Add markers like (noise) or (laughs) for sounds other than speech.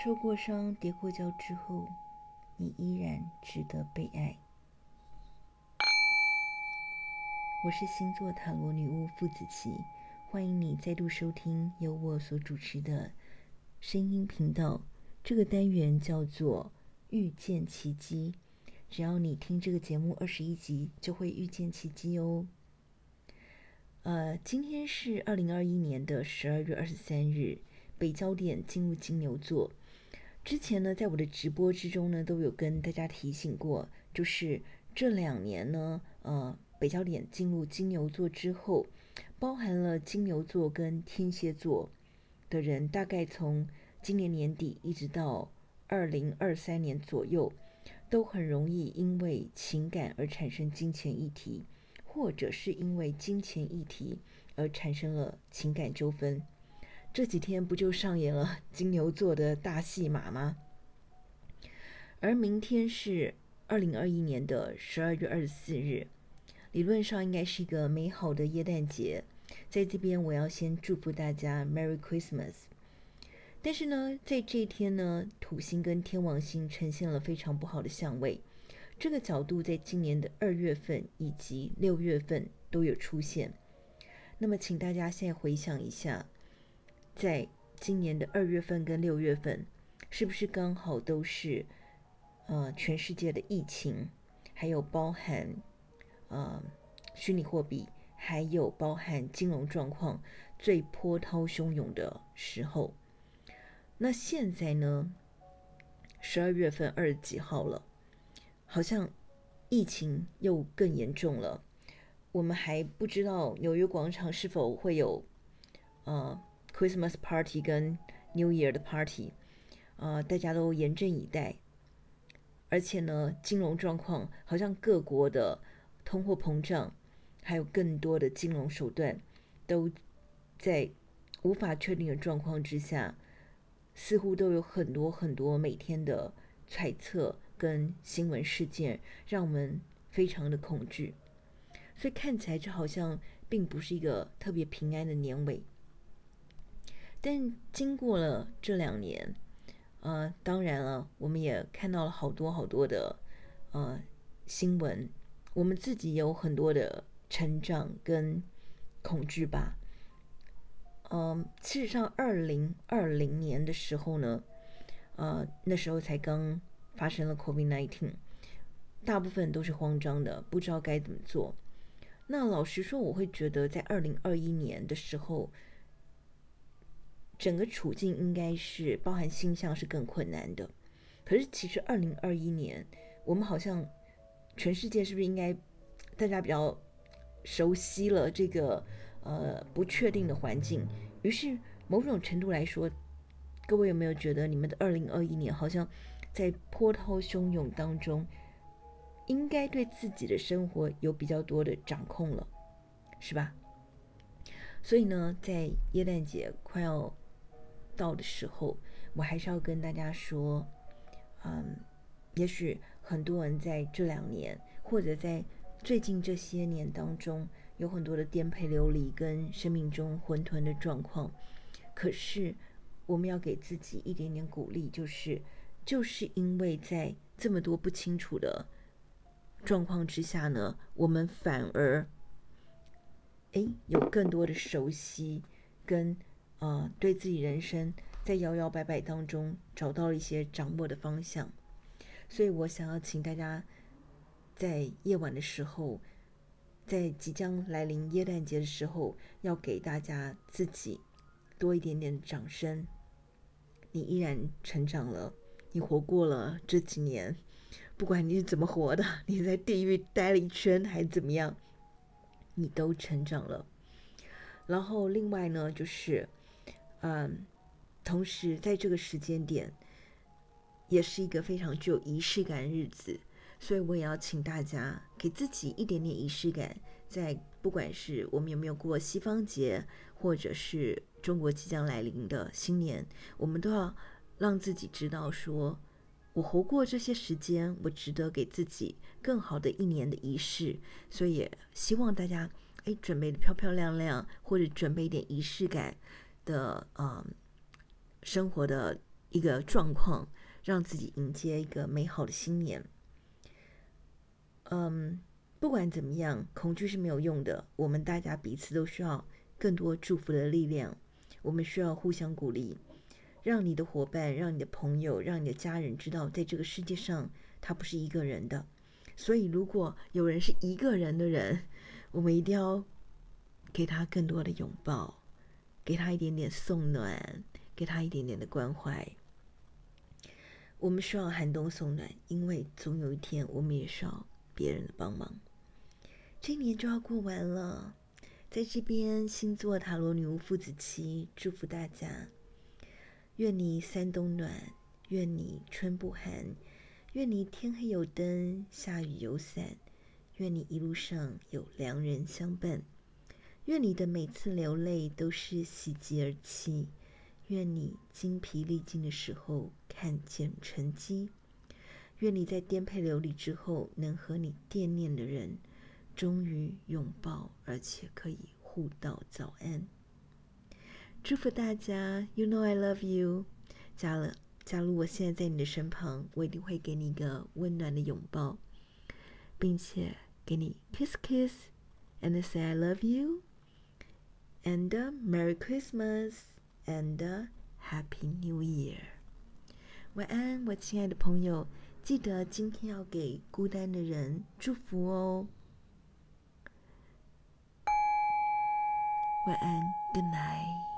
受过伤、跌过跤之后，你依然值得被爱。我是星座塔罗女巫傅子琪，欢迎你再度收听由我所主持的声音频道。这个单元叫做“遇见奇迹”，只要你听这个节目二十一集，就会遇见奇迹哦。呃，今天是二零二一年的十二月二十三日，北交点进入金牛座。之前呢，在我的直播之中呢，都有跟大家提醒过，就是这两年呢，呃。北交点进入金牛座之后，包含了金牛座跟天蝎座的人，大概从今年年底一直到二零二三年左右，都很容易因为情感而产生金钱议题，或者是因为金钱议题而产生了情感纠纷。这几天不就上演了 (laughs) 金牛座的大戏码吗？而明天是二零二一年的十二月二十四日。理论上应该是一个美好的耶诞节，在这边我要先祝福大家 Merry Christmas。但是呢，在这一天呢，土星跟天王星呈现了非常不好的相位，这个角度在今年的二月份以及六月份都有出现。那么，请大家现在回想一下，在今年的二月份跟六月份，是不是刚好都是呃全世界的疫情，还有包含。呃，虚拟货币还有包含金融状况最波涛汹涌的时候，那现在呢？十二月份二十几号了，好像疫情又更严重了。我们还不知道纽约广场是否会有呃 Christmas party 跟 New Year 的 party，呃，大家都严阵以待。而且呢，金融状况好像各国的。通货膨胀，还有更多的金融手段，都在无法确定的状况之下，似乎都有很多很多每天的揣测跟新闻事件，让我们非常的恐惧。所以看起来就好像并不是一个特别平安的年尾。但经过了这两年，呃，当然了，我们也看到了好多好多的呃新闻。我们自己有很多的成长跟恐惧吧。嗯，事实上，二零二零年的时候呢，呃，那时候才刚发生了 COVID-19，大部分都是慌张的，不知道该怎么做。那老实说，我会觉得在二零二一年的时候，整个处境应该是包含星象是更困难的。可是，其实二零二一年，我们好像。全世界是不是应该大家比较熟悉了这个呃不确定的环境？于是某种程度来说，各位有没有觉得你们的二零二一年好像在波涛汹涌当中，应该对自己的生活有比较多的掌控了，是吧？所以呢，在耶诞节快要到的时候，我还是要跟大家说，嗯，也许。很多人在这两年，或者在最近这些年当中，有很多的颠沛流离跟生命中混沌的状况。可是，我们要给自己一点点鼓励，就是，就是因为在这么多不清楚的状况之下呢，我们反而，哎，有更多的熟悉，跟、呃，对自己人生在摇摇摆摆当中找到了一些掌握的方向。所以我想要请大家，在夜晚的时候，在即将来临耶诞节的时候，要给大家自己多一点点掌声。你依然成长了，你活过了这几年，不管你是怎么活的，你在地狱待了一圈还是怎么样，你都成长了。然后另外呢，就是，嗯，同时在这个时间点。也是一个非常具有仪式感的日子，所以我也要请大家给自己一点点仪式感，在不管是我们有没有过西方节，或者是中国即将来临的新年，我们都要让自己知道说，我活过这些时间，我值得给自己更好的一年的仪式。所以也希望大家哎准备的漂漂亮亮，或者准备一点仪式感的嗯生活的一个状况，让自己迎接一个美好的新年。嗯，不管怎么样，恐惧是没有用的。我们大家彼此都需要更多祝福的力量，我们需要互相鼓励，让你的伙伴、让你的朋友、让你的家人知道，在这个世界上，他不是一个人的。所以，如果有人是一个人的人，我们一定要给他更多的拥抱，给他一点点送暖，给他一点点的关怀。我们需要寒冬送暖，因为总有一天我们也需要别人的帮忙。这一年就要过完了，在这边星座塔罗女巫傅子綺祝福大家，愿你三冬暖，愿你春不寒，愿你天黑有灯，下雨有伞。愿你一路上有良人相伴，愿你的每次流泪都是喜极而泣，愿你精疲力尽的时候看见成绩，愿你在颠沛流离之后能和你惦念的人终于拥抱，而且可以互道早安。祝福大家，You know I love you。加了，假如我现在在你的身旁，我一定会给你一个温暖的拥抱，并且。给你 kiss kiss and say I love you and Merry Christmas and Happy New Year。晚安，我亲爱的朋友，记得今天要给孤单的人祝福哦。晚安，Good night。